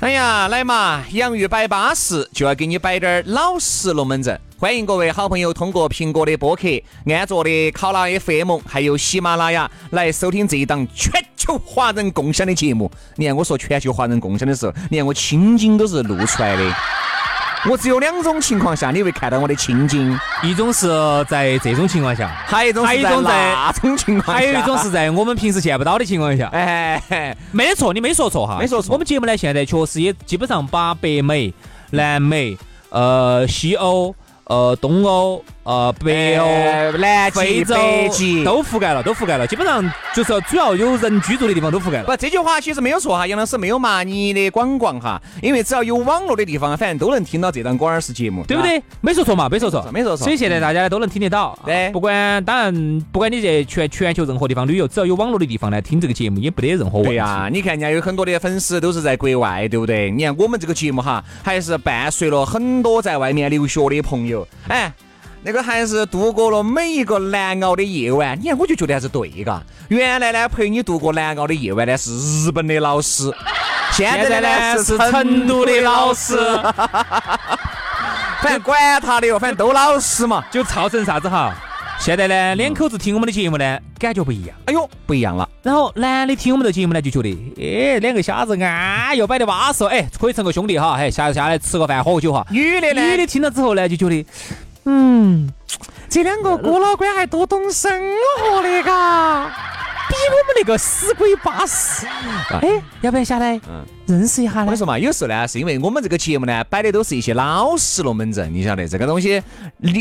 哎呀，来嘛！洋芋摆巴适，就要给你摆点儿老实龙门阵。欢迎各位好朋友通过苹果的播客、安卓的考拉 FM，还有喜马拉雅来收听这一档全球华人共享的节目。你看我说全球华人共享的时候，你看我青筋都是露出来的。我只有两种情况下你会看到我的青筋，一种是在这种情况下，还有一种是在那种情况下，还有一种是在我们平时见不到的情况下。哎，没得错，你没说错哈，没说错。我们节目呢，现在确实也基本上把北美、南美、呃西欧。呃，东欧、呃，北欧、南非洲都覆盖了，都覆盖了，基本上就是主要有人居住的地方都覆盖了。不，这句话其实没有错哈，杨老师没有骂你的广广哈，因为只要有网络的地方，反正都能听到这档广耳式节目，对不对？没说错嘛，没说错，没说错。所以现在大家都能听得到，对，不管当然，不管你在全全球任何地方旅游，只要有网络的地方来听这个节目，也不得任何问题。对呀，你看人家有很多的粉丝都是在国外，对不对？你看我们这个节目哈，还是伴随了很多在外面留学的朋友，哎。那个还是度过了每一个难熬的夜晚，你看我就觉得还是对嘎。原来呢陪你度过难熬的夜晚呢是日本的老师，现在呢是成都的老师。反正管他的哟，反正都老师嘛，就造成啥子哈？现在呢两口子听我们的节目呢感觉不一样，哎呦不一样了。然后男的听我们的节目呢就觉得，哎两个瞎子啊又摆的巴适，哎可以成个兄弟哈，哎下下来吃个饭喝个酒哈。女的呢？女的听了之后呢就觉得。嗯，这两个哥老倌还多懂生活的嘎，比我们那个死鬼巴适。哎，要不要下来？嗯，认识一下呢？我说嘛，有时候呢，是因为我们这个节目呢，摆的都是一些老实龙门阵，你晓得这个东西，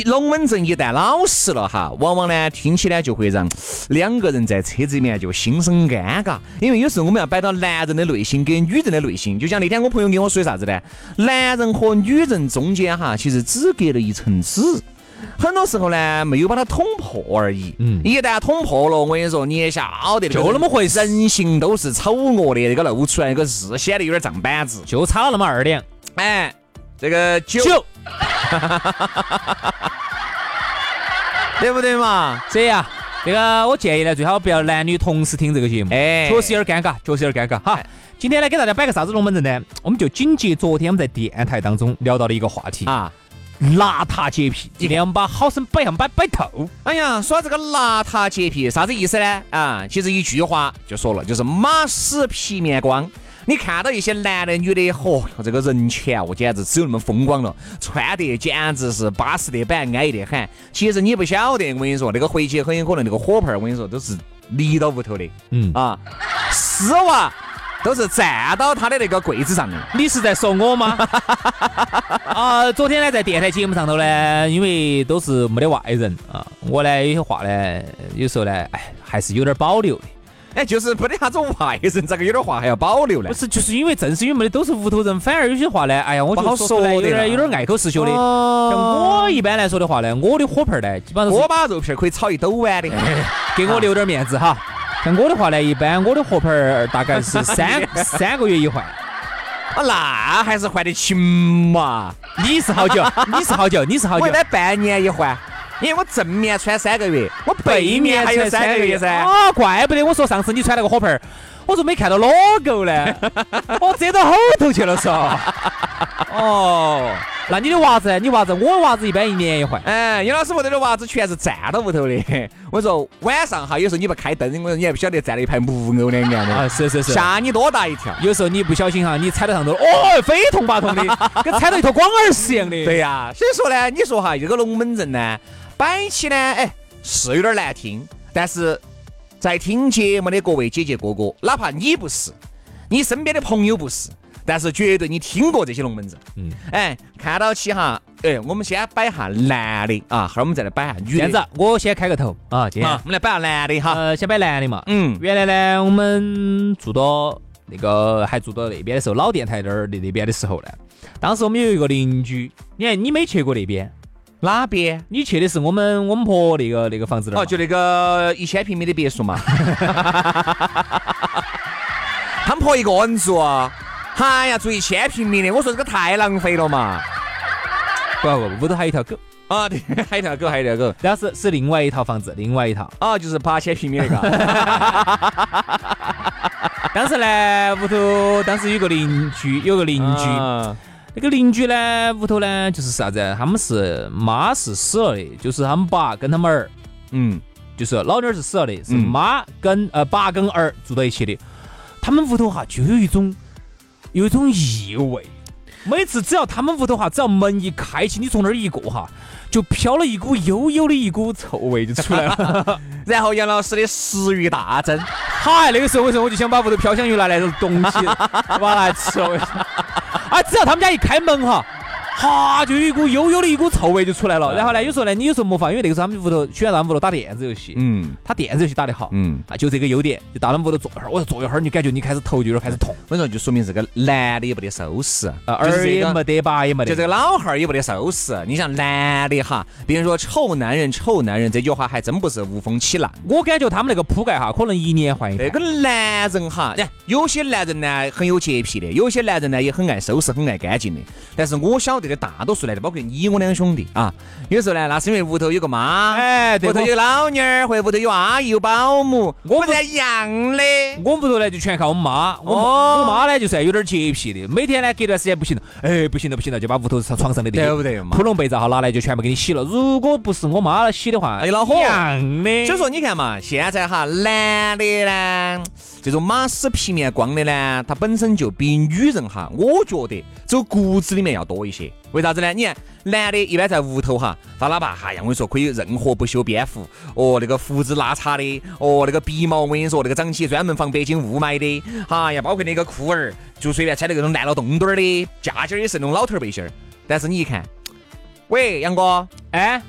龙门阵一旦老实了哈，往往呢听起来就会让 两个人在车子里面就心生尴尬。因为有时候我们要摆到男人的内心跟女人的内心，就像那天我朋友跟我说的啥子呢？男人和女人中间哈，其实只隔了一层纸。很多时候呢，没有把它捅破而已。嗯，一旦捅破了，我跟你说，你也晓得，就那么回事。人性都是丑恶的，这个露出来那个是显得有点胀板子，就差了那么二两。哎，这个酒，对不对嘛？这样，这个我建议呢，最好不要男女同时听这个节目，哎，确实有点尴尬，确实有点尴尬。哈，今天呢给大家摆个啥子龙门阵呢？我们就紧接昨天我们在电台当中聊到的一个话题啊。邋遢洁癖，今天我们把好生摆上摆摆透。哎呀，说这个邋遢洁癖啥子意思呢？啊，其实一句话就说了，就是马屎皮面光。你看到一些男的女的，嚯，这个人前哦，简直只有那么风光了，穿得简直是巴适得板，安逸得很。其实你不晓得，我跟你说，那个回去很有可能那个火盆，我跟你说都是离到屋头的。嗯啊，丝袜。都是站到他的那个柜子上的，你是在说我吗？啊，昨天呢，在电台节目上头呢，因为都是没得外人啊，我呢有些话呢，有时候呢，哎，还是有点保留的。哎，就是没得啥子外人，咋个有点话还要保留呢？不是，就是因为正是因为没得都是屋头人，反而有些话呢，哎呀，我不好说的，有点有点碍口是羞的。像我一般来说的话呢，我的火盆呢，基本上我把肉片可以炒一兜碗的，给我留点面子哈。像我的话呢，一般我的火盆儿大概是 三三个月一换，啊，那还是换得勤嘛？你是好久？你是好久？你是好久？我一般半年一换，因为我正面穿三个月，我背面还有三个月噻。啊，怪不得我说上次你穿那个火盆儿，我说没看到 logo 呢，我遮到后头去了嗦。哦。那你的袜子，你袜子，我袜子一般一年一换。哎，杨老师屋头的袜子全是站到屋头的。我说晚上哈，有时候你不开灯，我说你还不晓得站了一排木偶两样的。啊，是是是，吓你多大一跳。有时候你不小心哈，你踩到上头，哦，非痛八痛的，跟踩到一坨广耳屎一样的。对呀，所以说呢，你说哈，这个龙门阵呢，摆起呢，哎，是有点难听。但是在听节目的各位姐姐哥哥，哪怕你不是，你身边的朋友不是。但是绝对你听过这些龙门阵，嗯，哎，看到起哈，哎，我们先摆下男的啊，后儿我们再来摆下女的。这样子，我先开个头。啊，今天。我们来摆下男的哈，呃，先摆男的嘛，嗯，原来呢，我们住到那个还住到那边的时候，老电台那儿那那边的时候呢，当时我们有一个邻居，你看你没去过那边，哪边？你去的是我们我们婆那个那个房子那儿哦，就那个一千平米的别墅嘛。他们婆一个人住，哎呀，住一千平米的，我说这个太浪费了嘛。不不，屋头还有一条狗啊，对，还有一条狗，还有一条狗，但是是另外一套房子，另外一套啊，就是八千平米那个。当时呢，屋头当时有个邻居，有个邻居，那个邻居呢，屋头呢就是啥子？他们是妈是死了的，就是他们爸跟他们儿，嗯，就是老妞儿是死了的，是妈跟呃爸跟儿住到一起的。他们屋头哈就有一种有一种异味，每次只要他们屋头哈，只要门一开启，你从那儿一过哈，就飘了一股悠悠的一股臭味就出来了。然后杨老师的食欲大增，嗨，那个时候为什么我就想把屋头飘香鱼拿来东西把来吃了？啊，只要他们家一开门哈。哈，就有一股悠悠的一股臭味就出来了。然后呢，有时候呢，你有时候没法，因为那个时候他们屋头喜欢在屋头打电子游戏。嗯，他电子游戏打得好。嗯，啊，就这个优点，就到他们屋头坐一会儿。我说坐一会儿，你感觉你开始头就有点开始痛。我说就说明这个男的也不得收拾，儿也没得吧，也没得。就这个老汉儿也不得收拾。你像男的哈，别人说臭男人，臭男人这句话还真不是无风起浪。我感觉他们那个铺盖哈，可能一年换一。那个男人哈，有些男人呢很有洁癖的，有些男人呢也很爱收拾，很爱干净的。但是我晓得的大多数男的。包括你我两兄弟啊，有时候呢，那是因为屋头有个妈，哎，屋头有老妞儿，或者屋头有阿姨有保姆，我们一样的。我屋头呢就全靠我妈，我我妈呢就算有点洁癖的，每天呢隔段时间不行了，哎，不行了不行了，就把屋头床上的对不对铺笼被罩哈拿来就全部给你洗了。如果不是我妈洗的话，哎，恼火一样的。所以说你看嘛，现在哈男的呢，这种马屎皮面光的呢，他本身就比女人哈，我觉得走骨子里面要多一些。为啥子呢？你看，男的一般在屋头哈，他哪怕哎呀，我跟你说，可以任何不修边幅，哦，那个胡子拉碴的，哦，那个鼻毛，我跟你说，那个长起专门防北京雾霾的，哈呀，包括那个裤儿，就随便穿那种烂了洞洞儿的，夹肩儿也是那种老头背心儿。但是你一看，喂，杨哥，哎，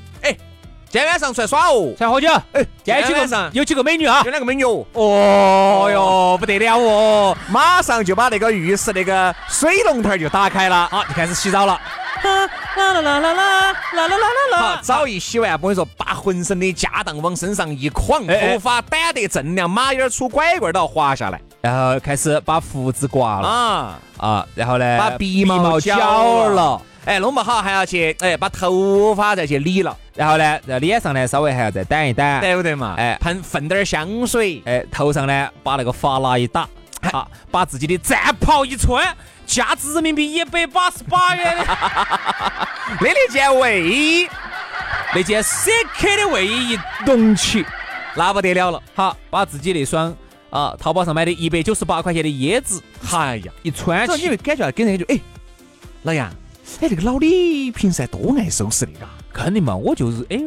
今天晚上出来耍哦，出来喝酒，哎，今天晚上。有几个美女啊？有两个美女哦，哦哟，不得了哦，马上就把那个浴室那个水龙头就打开了，好，就开始洗澡了。啦啦啦啦啦啦啦啦啦啦！好，早一洗完，我跟你说，把浑身的家当往身上一框，头发掸得锃亮，马眼儿出拐棍儿都要滑下来，然后开始把胡子刮了。啊。啊，然后呢，把鼻毛绞了，哎，弄不好还要去哎把头发再去理了，然后呢，在脸上呢稍微还要再掸一掸，对不对嘛？哎，喷喷点香水，哎，头上呢把那个发蜡一打，好，把自己的战袍一穿。价值人民币一百八十八元。的 那件卫衣，那件 CK 的卫衣一动起，那不得了了。好，把自己那双啊淘宝上买的一百九十八块钱的椰子，哎呀，一穿起，你会感觉跟人家就哎，老杨，哎，那个老李平时还多爱收拾的嘎。肯定嘛，我就是哎，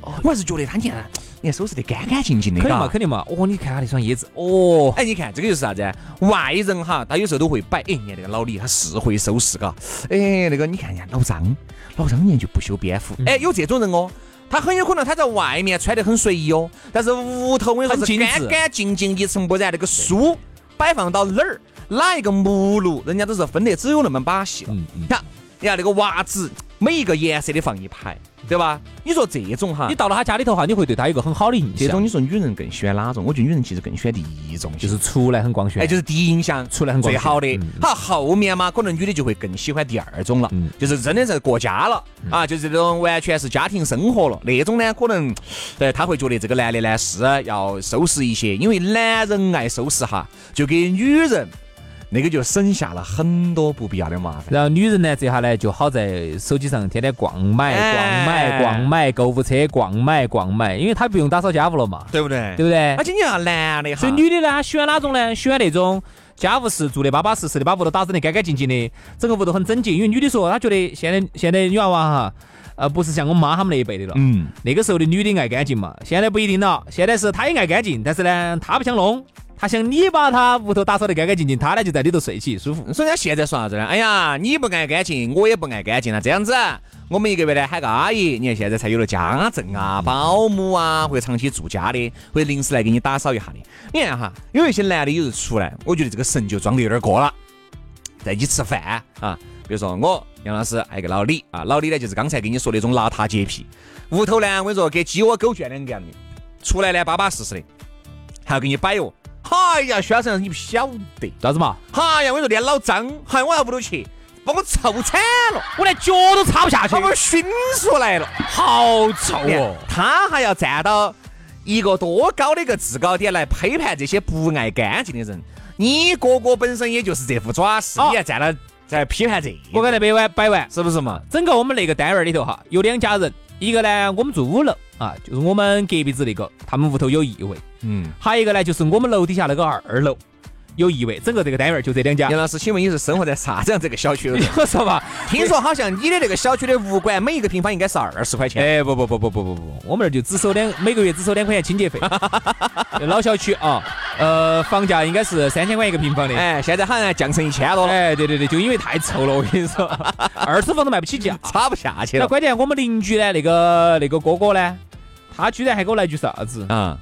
我还是觉得他你看，你看收拾得干干净净的，肯定嘛，肯定嘛。哦，你看他那双椰子，哦，哎，你看这个就是啥子？外人哈，他有时候都会摆，哎，你看那个老李他是会收拾嘎，哎，那个你看人家老张，老张年就不修边幅，哎，有这种人哦，他很有可能他在外面穿得很随意哦，但是屋头我跟你说是干干净净一尘不染，那个书摆放到哪儿，哪一个目录，人家都是分得只有那么把戏了。你看，你看那个袜子，每一个颜色的放一排。对吧？你说这种哈，你到了他家里头哈，你会对他有个很好的印象。这种你说女人更喜欢哪种？我觉得女人其实更喜欢第一种，就是出来很光鲜。哎，就是第一印象出来很最好的。好，后面嘛，可能女的就会更喜欢第二种了，就是真的是过家了啊，就是这种完全是家庭生活了那种呢，可能对他会觉得这个男的呢是要收拾一些，因为男人爱收拾哈，就给女人。那个就省下了很多不必要的麻烦。然后女人呢，这下呢就好在手机上天天逛买、逛买、逛买，购物车逛买、逛买，因为她不用打扫家务了嘛，对不对？对不对？而且你要男的哈，所以女的呢，她喜欢哪种呢？喜欢那种家务事做的巴巴适适的，把屋头打扫得干干净净的，整个屋头很整洁。因为女的说，她觉得现在现在女娃娃哈，呃，不是像我妈他们那一辈的了。嗯。那个时候的女的爱干净嘛，现在不一定了。现在是她也爱干净，但是呢，她不想弄。他想你把他屋头打扫得干干净净，他呢就在里头睡起舒服。所以人家现在说啥子呢？哎呀，你不爱干净，我也不爱干净了。这样子，我们一个月呢喊个阿姨，你看现在才有了家政啊、保姆啊，或者长期住家的，或者临时来给你打扫一下的。你看哈，有一些男的有时候出来，我觉得这个神就装的有点过了。在一起吃饭啊，比如说我杨老师还有个老李啊，老李呢就是刚才跟你说那种邋遢洁癖，屋头呢我跟你说跟鸡窝狗圈两个样的，出来呢巴巴适适的，还要给你摆哦。哎呀，徐老师你不晓得咋子嘛？哎呀，我跟你说连老张，嗨，我到屋头去。把我臭惨了，我连脚都擦不下去，把我熏出来了，好臭哦！他还要站到一个多高的一个制高点来批判这些不爱干净的人。你哥哥本身也就是这副爪势，你还站到在批判这？我刚才摆完摆完，是不是嘛？整个我们那个单元里头哈，有两家人，一个呢我们住五楼啊，就是我们隔壁子那个，他们屋头有异味，嗯，还有一个呢就是我们楼底下那个二楼。有异味，整个这个单元就这两家。杨老师，请问你是生活在啥子样这个小区里？我说嘛，听说好像你的那个小区的物管每一个平方应该是二十块钱。哎，不不不不不不不，我们那儿就只收两，每个月只收两块钱清洁费。老 小区啊，呃，房价应该是三千块一个平方的。哎，现在好像降成一千多了。哎，对对对，就因为太臭了，我跟你说，二手房都卖不起价，差不下去了。那关键我们邻居呢，那个那个哥哥呢，他居然还给我来句啥子啊？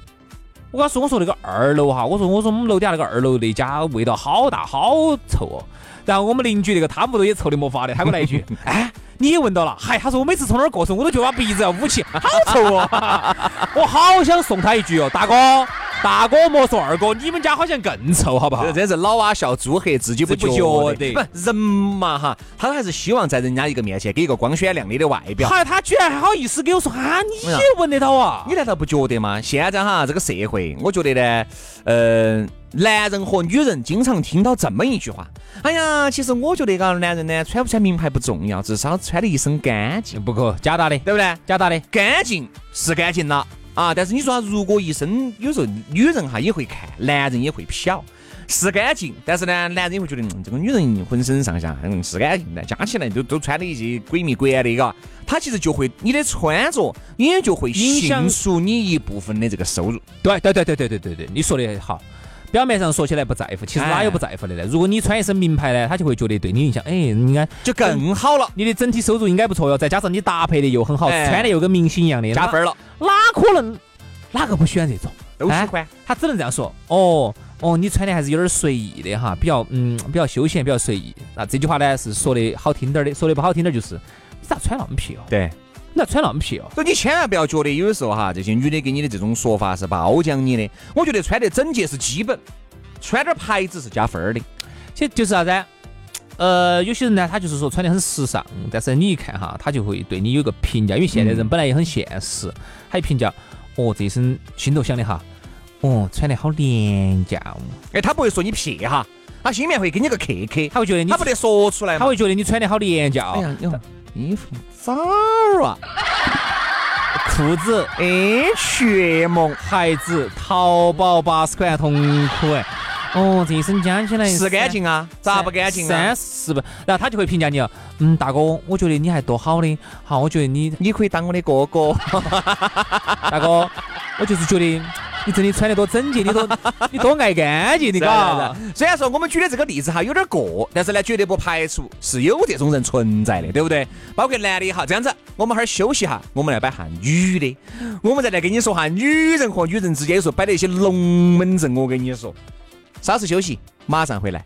我跟他说，我说那个二楼哈，我说我说我们楼底下那个二楼那家味道好大好臭哦。然后我们邻居那个他屋头也臭的没法的，他给我来一句，哎，你也闻到了？嗨，他说我每次从那儿过时，我都觉得把鼻子要捂起，好臭哦。我好想送他一句哦，大哥。大哥莫说二哥，你们家好像更臭，好不好？真是老蛙笑猪黑，自己不觉得。不人嘛哈，他还是希望在人家一个面前给一个光鲜亮丽的外表。好他居然还好意思给我说啊，你也闻得到啊？你难道不觉得吗？现在哈这个社会，我觉得呢，呃，男人和女人经常听到这么一句话：哎呀，其实我觉得个男人呢，穿不穿名牌不重要，至少穿的一身干净。不可假打的，对不对？假打的，干净是干净了。啊！但是你说，如果一生有时候女人哈也会看，男人也会瞟，是干净，但是呢，男人也会觉得这个女人浑身上下嗯是干净的，加起来都都穿的一些鬼迷鬼眼的，嘎，他其实就会你的穿着也就会影响出你一部分的这个收入。对对对对对对对对，你说的好。表面上说起来不在乎，其实哪有不在乎的呢？如果你穿一身名牌呢，他就会觉得对你印象，哎，应该就更好了。你的整体收入应该不错哟，再加上你搭配的又很好，穿的又跟明星一样的，加分了。哪可能？哪个不喜欢这种？都喜欢。他只能这样说。哦哦，你穿的还是有点随意的哈，比较嗯比较休闲，比较随意。那这句话呢是说的好听点的，说的不好听点就是你咋穿那么皮哦？对。你要穿那么皮哦，所以你千万不要觉得有的时候哈，这些女的给你的这种说法是褒奖你的。我觉得穿得整洁是基本。穿点牌子是加分儿的，其实就是啥子？呃，有些人呢，他就是说穿得很时尚，但是你一看哈，他就会对你有个评价，因为现代人本来也很现实，他一评价，哦，这一身心头想的哈，哦，穿得好廉价哦。哎，他不会说你撇哈，他心里面会给你个 K K，他会觉得你，他不得说出来，他会觉得你穿得好廉价。哎呀，衣服咋啊？裤子 H&M，鞋子淘宝八十块同款哎。哦，这一身加起来是干净啊？咋不干净啊？三十不，然后他就会评价你哦。嗯，大哥，我觉得你还多好的。好，我觉得你你可以当我的哥哥。大哥，我就是觉得你真的穿得多整洁，你多 你多爱干净的嘎。虽然说我们举的这个例子哈有点过，但是呢，绝对不排除是有这种人存在的，对不对？包括男的哈，这样子，我们哈儿休息哈，我们来摆下女的，我们再来跟你说哈，女人和女人之间有时候摆的一些龙门阵，我跟你说。稍事休息，马上回来。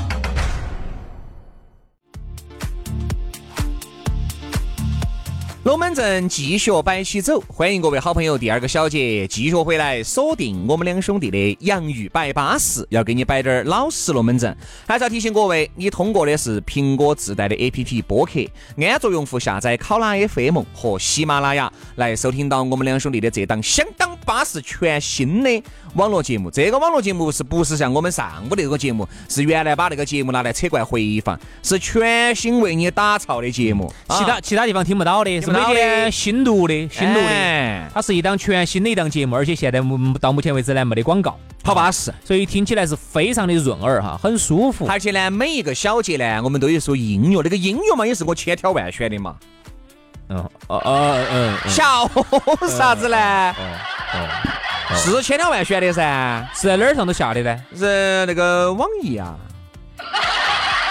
龙门阵继续摆起走，欢迎各位好朋友第二个小节继续回来锁定我们两兄弟的洋芋摆巴士，要给你摆点老实龙门阵。还是要提醒各位，你通过的是苹果自带的 APP 播客，安卓用户下载考拉 FM 和喜马拉雅来收听到我们两兄弟的这档相当巴适全新的网络节目。这个网络节目是不是像我们上午那个节目，是原来把那个节目拿来扯怪回放，是全新为你打造的节目，其他其他地方听不到的。每天新录的，新录的，它是一档全新的一档节目，而且现在到目前为止呢没得广告，好巴适，所以听起来是非常的润耳哈，很舒服。而且呢，每一个小节呢，我们都有说音乐，那个音乐嘛，也是我千挑万选的嘛。嗯，哦哦嗯，笑啥子呢？是千挑万选的噻，是在哪儿上头下的呢？是那个网易啊。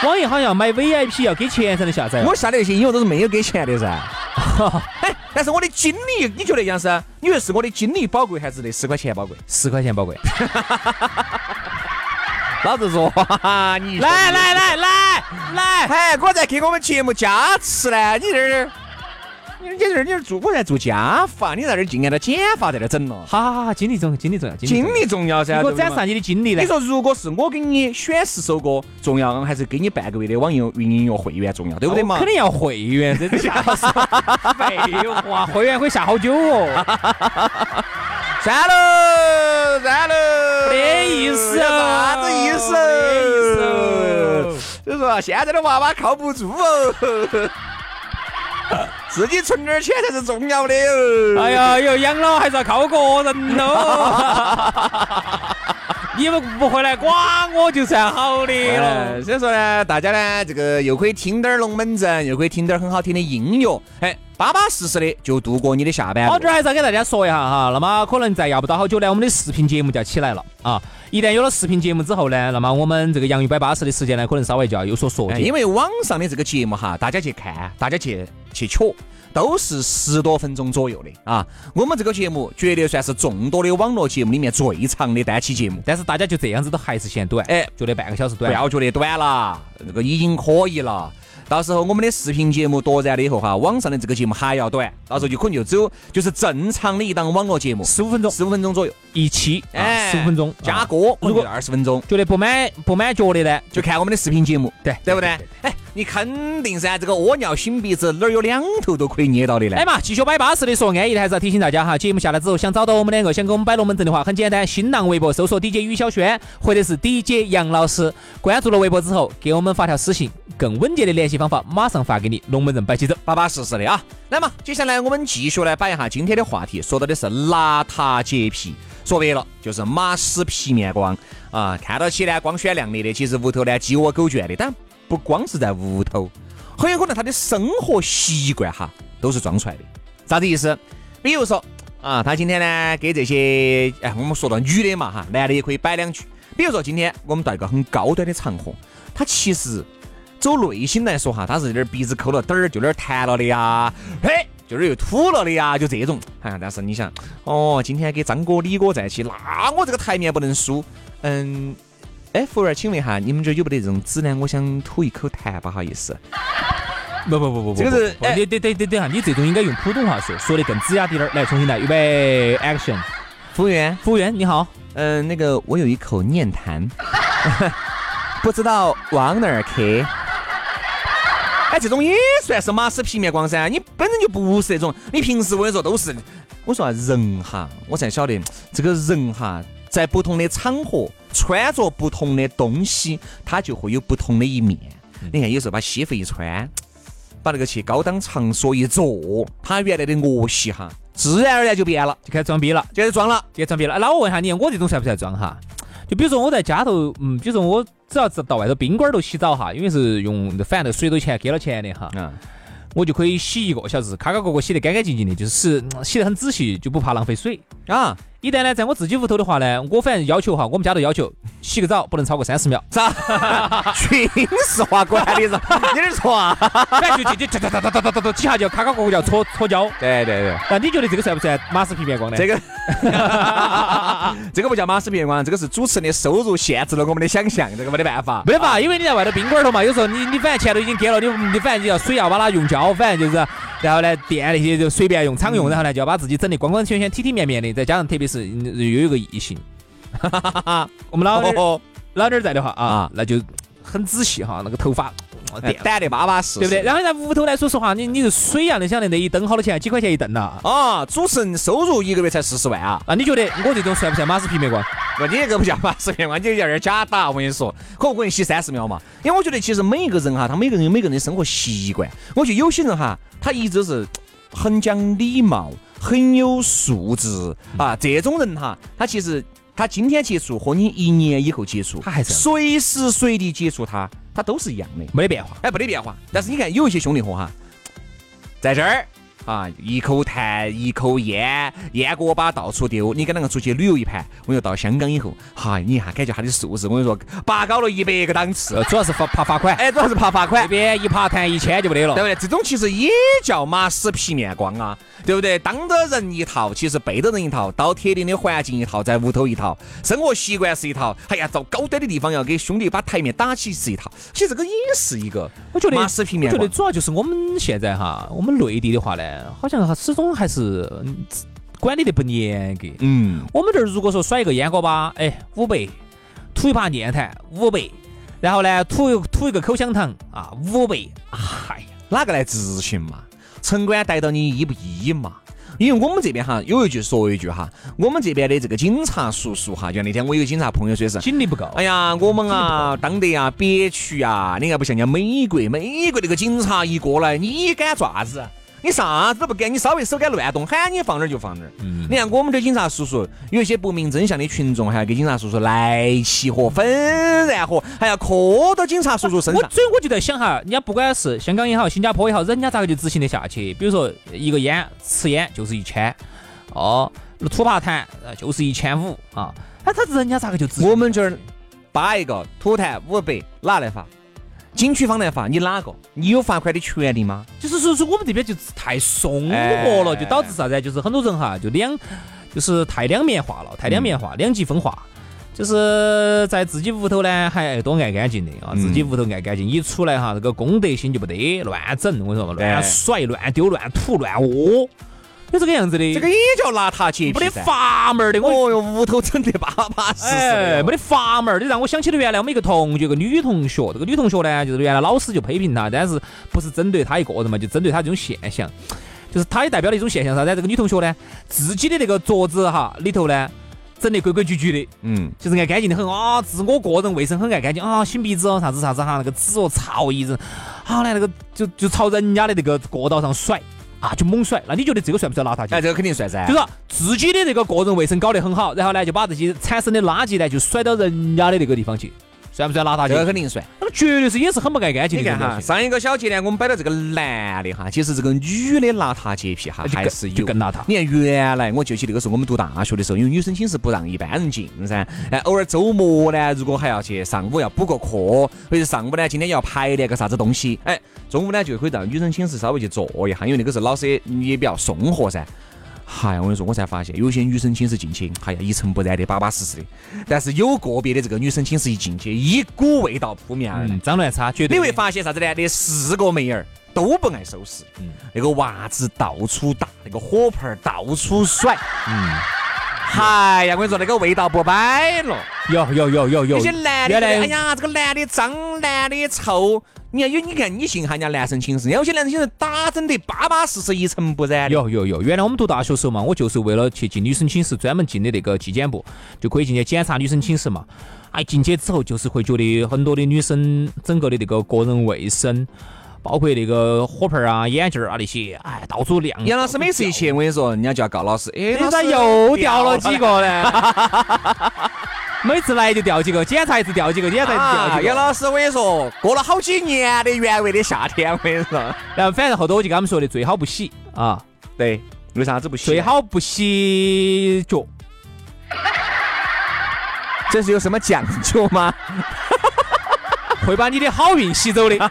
网易好像买 VIP 要给钱才能下载。我下的那些音乐都是没有给钱的噻。哎，但是我的精力，你觉得杨生？你觉得是我的精力宝贵，还是那十块钱宝贵？十块钱宝贵。老子说，你来来来来来，哎，我在给我们节目加持呢，你这儿。你你这儿你这儿做我在做家法，你在这儿净按照减法在这整了。好好好，精力重要，精力重要，精力重要噻。如果展示下你的精力呢？你说如果是我给你选十首歌重要，还是给你半个月的网易云音乐会员重要，对不对嘛？肯定要会员，这下 废话，会员可以下好久哦。算了算了，没意思，啥子意思？意思。就说现在的娃娃靠不住哦。自己存点钱才是重要的哦。哎呀，有养老还是要靠个人喽。你们不回来管我就算好的了。所以说呢，大家呢，这个又可以听点龙门阵，又可以听点很好听的音乐，哎，巴巴适适的就度过你的下班。好，这还是要给大家说一下哈。那么可能再要不到好久呢，我们的视频节目就要起来了啊。一旦有了视频节目之后呢，那么我们这个洋芋摆巴士的时间呢，可能稍微就要有所缩减。因为网上的这个节目哈，大家去看，大家去去瞧。都是十多分钟左右的啊！我们这个节目绝对算是众多的网络节目里面最长的单期节目，但是大家就这样子都还是嫌短，哎，觉得半个小时短，不要觉得短了，这个已经可以了。到时候我们的视频节目夺燃了以后哈，网上的这个节目还要短，到时候就可能就只有就是正常的一档网络节目，十五分钟，十五分钟左右。一期，哎，十五分钟。加歌，如果二十分钟，觉得不满不满脚的呢，就看我们的视频节目，对对不对？哎，你肯定噻，这个屙尿擤鼻子哪儿有两头都可以捏到的呢？哎嘛，继续摆巴适的说，安逸的还是要提醒大家哈，节目下来之后想找到我们两个，想跟我们摆龙门阵的话，很简单，新浪微博搜索 DJ 于小轩或者是 DJ 杨老师，关注了微博之后给我们发条私信，更稳健的联系方法马上发。给你龙门阵摆起走，巴巴适适的啊！来嘛，接下来我们继续来摆一下今天的话题，说到的是邋遢洁癖，说白了就是马屎皮面光啊！看到起呢光鲜亮丽的，其实屋头呢鸡窝狗圈的，但不光是在屋头，很有可能他的生活习惯哈都是装出来的。啥子意思？比如说啊，他今天呢给这些哎，我们说到女的嘛哈，男的也可以摆两句。比如说今天我们到一个很高端的场合，他其实。走内心来说哈，他是有点鼻子抠了点儿，就有点儿弹了的呀，嘿，就是又吐了的呀，就这种。哎，但是你想，哦，今天跟张哥、李哥在一起，那我这个台面不能输。嗯，哎，服务员，请问一下，你们这儿有没得这种纸呢？我想吐一口痰，不好意思。不不不不不，这个是，你等等等等下，你这种应该用普通话说，说的更吱呀滴点儿。来，重新来，预备，action。服务员，服务员你好，嗯，那个我有一口念痰，不知道往哪儿去。哎，这种也算是马屎皮面光噻，你本身就不是那种，你平时我跟你说都是，我说啊，人哈，我才晓得这个人哈，在不同的场合穿着不同的东西，它就会有不同的一面。你看，有时候把西服一穿，把那个去高档场所一坐，他原来的恶习哈，自然而然就变了，就开始装逼了，就开始装了，就装逼了。那我问下你，我这种算不算装哈？就比如说我在家头，嗯，比如说我只要到外头宾馆头洗澡哈，因为是用反正水都钱给了钱的哈。嗯。我就可以洗一个小时，卡卡角角洗得干干净净的，就是洗得很仔细，就不怕浪费水啊。一旦呢，在我自己屋头的话呢，我反正要求哈，我们家都要求洗个澡不能超过三十秒。咋？军事化管理是？你的错啊！反正就就就哒哒哒哒哒哒哒几下就卡卡角角就要搓搓胶。对对对。那你觉得这个算不算马斯皮面光呢？这个，这个不叫马斯皮面光，这个是主持人的收入限制了我们的想象，这个没得办法。没得法，因为你在外头宾馆头嘛，有时候你你反正钱都已经给了，你你反正你要水要把它用胶，反正就是。然后呢，电那些就随便用，常用。然后呢，就要把自己整得光光鲜鲜、体体面面的。再加上特别是又有一个异性，哈哈哈我们老老老儿在的话啊，那就很仔细哈，那个头发。掸得巴巴适，对不对？然后在屋头来说实话，你你是水样的，晓得那一蹬好多钱？几块钱一蹬呐？啊，主持人收入一个月才四十万啊！那你觉得我这种算不算马斯皮面光？不你这个不叫马斯皮面光，你有点假打。我跟你说，可不可以洗三十秒嘛？因为我觉得其实每一个人哈，他每个人有每个人的生活习惯。我觉得有些人哈，他一直是很讲礼貌、很有素质啊。这种人哈，他其实他今天接触和你一年以后接触，他还是随时随地接触他。他都是一样的，没得变化，哎，没得变化。但是你看，有一些兄弟伙哈，在这儿。啊，一口痰，一口烟，烟锅巴到处丢。你跟那个出去旅游一盘，我又到香港以后，哈，你一下感觉他的素质，我跟你说，拔高了一百个档次。主要是罚怕罚款，哎，主要是怕罚款。这边一爬痰一千就没得了，对不对？这种其实也叫马死皮面光啊，对不对？当着人一套，其实背着人一套，到特定的环境一套，在屋头一套，生活习惯是一套。哎呀，到高端的地方要给兄弟把台面打起是一套。其实这个也是一个，我觉得马死皮面光。我觉得主要就是我们现在哈，我们内地的话呢，好像。始终还是管理的不严格。嗯，我们这儿如果说甩一个烟锅巴，哎，五百；吐一盘念坛，五百；然后呢，吐吐一个口香糖啊，五百。哎呀，哪个来执行嘛？城管逮到你依不依嘛？因为我们这边哈有一句说一句哈，我们这边的这个警察叔叔哈，就那天我有个警察朋友说是警力不够。哎呀，我们啊当得啊憋屈啊，你看不像人家美国，美国那个警察一过来，你敢爪子？你啥子都不敢，你稍微手敢乱动，喊你放哪儿就放哪儿。嗯，你看我们的警察叔叔，有一些不明真相的群众，还要给警察叔叔来气和粉然火，还要磕到警察叔叔身上。所以我就在想哈，人家不管是香港也好，新加坡也好，人家咋个就执行得下去？比如说一个烟，吃烟就是一千，哦，吐爬痰就是一千五啊，哎他人家咋个就执行？我们这儿扒一个吐痰五百，哪来罚？景区方来罚你哪个？你有罚款的权利吗？就是说说我们这边就太松活了，就导致啥子？就是很多人哈，就两就是太两面化了，太两面化，两极分化。就是在自己屋头呢，还多爱干净的啊，自己屋头爱干净，一出来哈，这个公德心就不得，乱整，我跟你说嘛，乱甩、乱丢、乱吐、乱屙。有这个样子的，这个也叫邋遢洁癖，没得阀门的。哦哟，屋头整得巴巴适适，没得阀门。你让我想起了原来我们一个同学，个女同学。这个女同学呢，就是原来老师就批评她，但是不是针对她一个人嘛，就针对她这种现象。就是她也代表了一种现象啥子？这个女同学呢，自己的那个桌子哈里头呢，整得规规矩矩的，嗯，就是爱干净的很啊，自我个人卫生很爱干净啊，擤鼻子哦，啥子啥子哈，那个纸哦，草一扔，好嘞那个就就朝人家的那个过道上甩。啊，就猛甩，那你觉得这个算不算邋遢？哎，这个肯定算噻。就是说自己的这个个人卫生搞得很好，然后呢，就把这些产生的垃圾呢，就甩到人家的那个地方去。算不算邋遢？这个肯定算，那么绝对是也是很不爱干净的。你看哈，上一个小节呢，我们摆到这个男的哈，其实这个女的邋遢洁癖哈还是有更邋遢。你看原来我就记得那个时候我们读大学的时候，因为女生寝室不让一般人进噻，哎，偶尔周末呢，如果还要去上午要补个课，或者上午呢今天要排练个啥子东西，哎，中午呢就可以到女生寝室稍微去坐一下，因为那个时候老师也比较松活噻。嗨，我跟你说，我才发现有些女生寝室进去，哎呀，一尘不染的，巴巴适适的。但是有个别的这个女生寝室一进去，一股味道扑面而来，脏乱差，绝对。你会发现啥子呢？那四个妹儿都不爱收拾，嗯，那个袜子到处打，那个火盆到处甩，嗯。嗨呀，我跟你说，那个味道不摆了。有有有有有。有些男的，哎呀，这个男的脏，男的臭。你看有，你看你信哈人家男生寝室，有些男生寝室打整得巴巴适适，一尘不染。有有有，原来我们读大学时候嘛，我就是为了去进女生寝室，专门进的那个纪检部，就可以进去检查女生寝室嘛。哎，进去之后就是会觉得很多的女生整个的那个个人卫生，包括那个火盆啊、眼镜啊那些，哎，到处亮。杨老师每次一去，我跟你说，人家就要告老师，哎，你咋又掉了几个呢？每次来就掉几个，检查一次掉几个，检查一次掉几个。杨老师，我跟你说，过了好几年的原味的夏天，我跟你说。然后反正后头我就跟他们说的，最好不洗啊。对，为啥子不洗？最好不洗脚。这是有什么讲究吗？会把你的好运吸走的。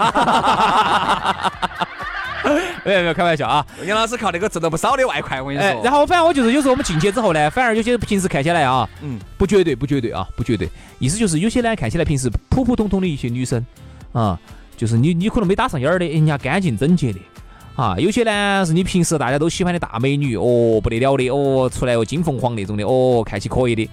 没有没有开玩笑啊！杨老师靠那个挣了不少的外快，我跟你说。然后反正我就是有时候我们进去之后呢，反而有些平时看起来啊，嗯，不绝对不绝对啊，不绝对。意思就是有些呢看起来平时普普通通的一些女生啊，就是你你可能没打上眼儿的，人家干净整洁的啊。有些呢是你平时大家都喜欢的大美女哦，不得了的哦，出来哦金凤凰那种的哦，看起可以的。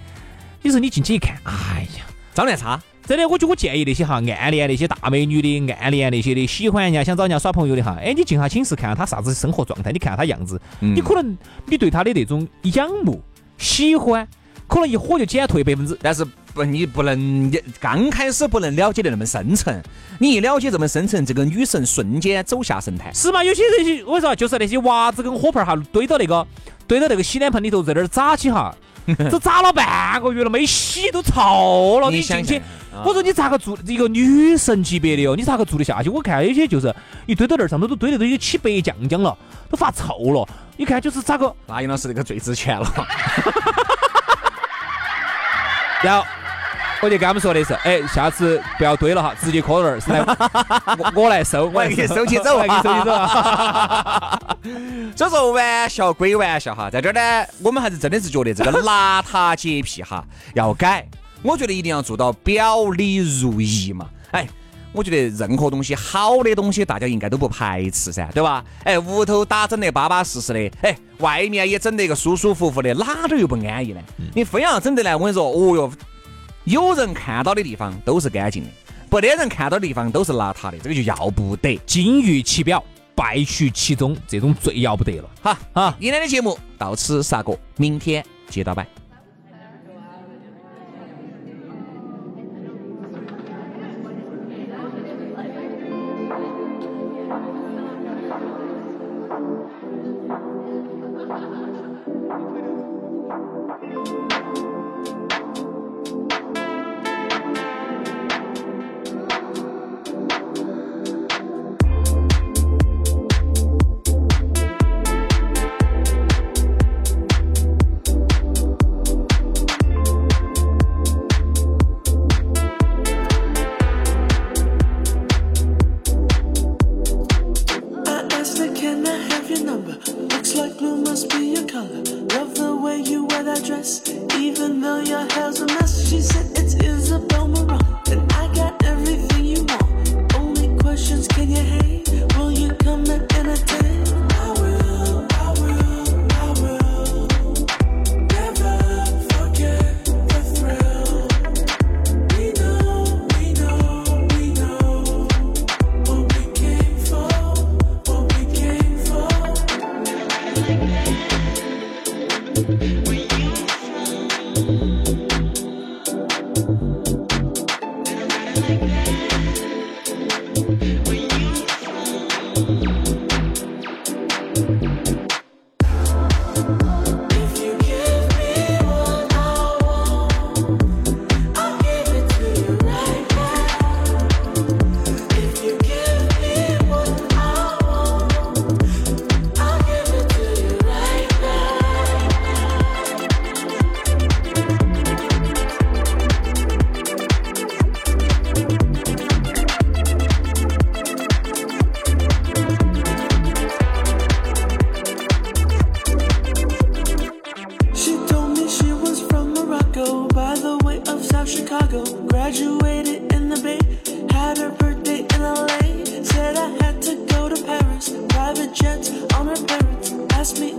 有时候你进去一看，哎呀，长得差。真的，我就我建议那些哈暗恋那些大美女的，暗恋那些的，喜欢人家想找人家耍朋友的哈，哎，你进下寝室看下她啥子生活状态，你看下她样子，你可能你对她的那种仰慕、喜欢，可能一火就减退百分之。但是不，你不能刚开始不能了解的那么深层，你一了解这么深层，这个女神瞬间走下神坛。是嘛？有些人我说就是那些娃子跟火盆哈堆到那个堆到那个洗脸盆里头，在那儿扎起哈。这扎了半个月了，没洗都臭了。你进去，我说你咋个做一个女神级别的哦？你咋个做得下去？我看有些就是一堆到那儿上头都堆的都有起白浆浆了，都发臭了。你看就是咋个？那杨老师那个最值钱了。然后。我就跟他们说的是，哎，下次不要堆了哈，直接搁那儿，是来我来收，我来给你收起走，我来给你收起走。所以说玩笑归玩笑哈，在这儿呢，我们还是真的是觉得这个邋遢洁癖哈要改。我觉得一定要做到表里如一嘛。哎，我觉得任何东西好的东西，大家应该都不排斥噻，对吧？哎，屋头打整得巴巴适适的，哎，外面也整得一个舒舒服服的，哪点又不安逸呢？你非要整得来，我跟你说，哦哟。有人看到的地方都是干净的，不得人看到的地方都是邋遢的，这个就要不得。金玉其表，败絮其中，这种最要不得了。好，好，今天的节目到此杀过，明天接着摆。By the way of South Chicago. Graduated in the Bay, had her birthday in LA. Said I had to go to Paris. Private jets on her parents. Asked me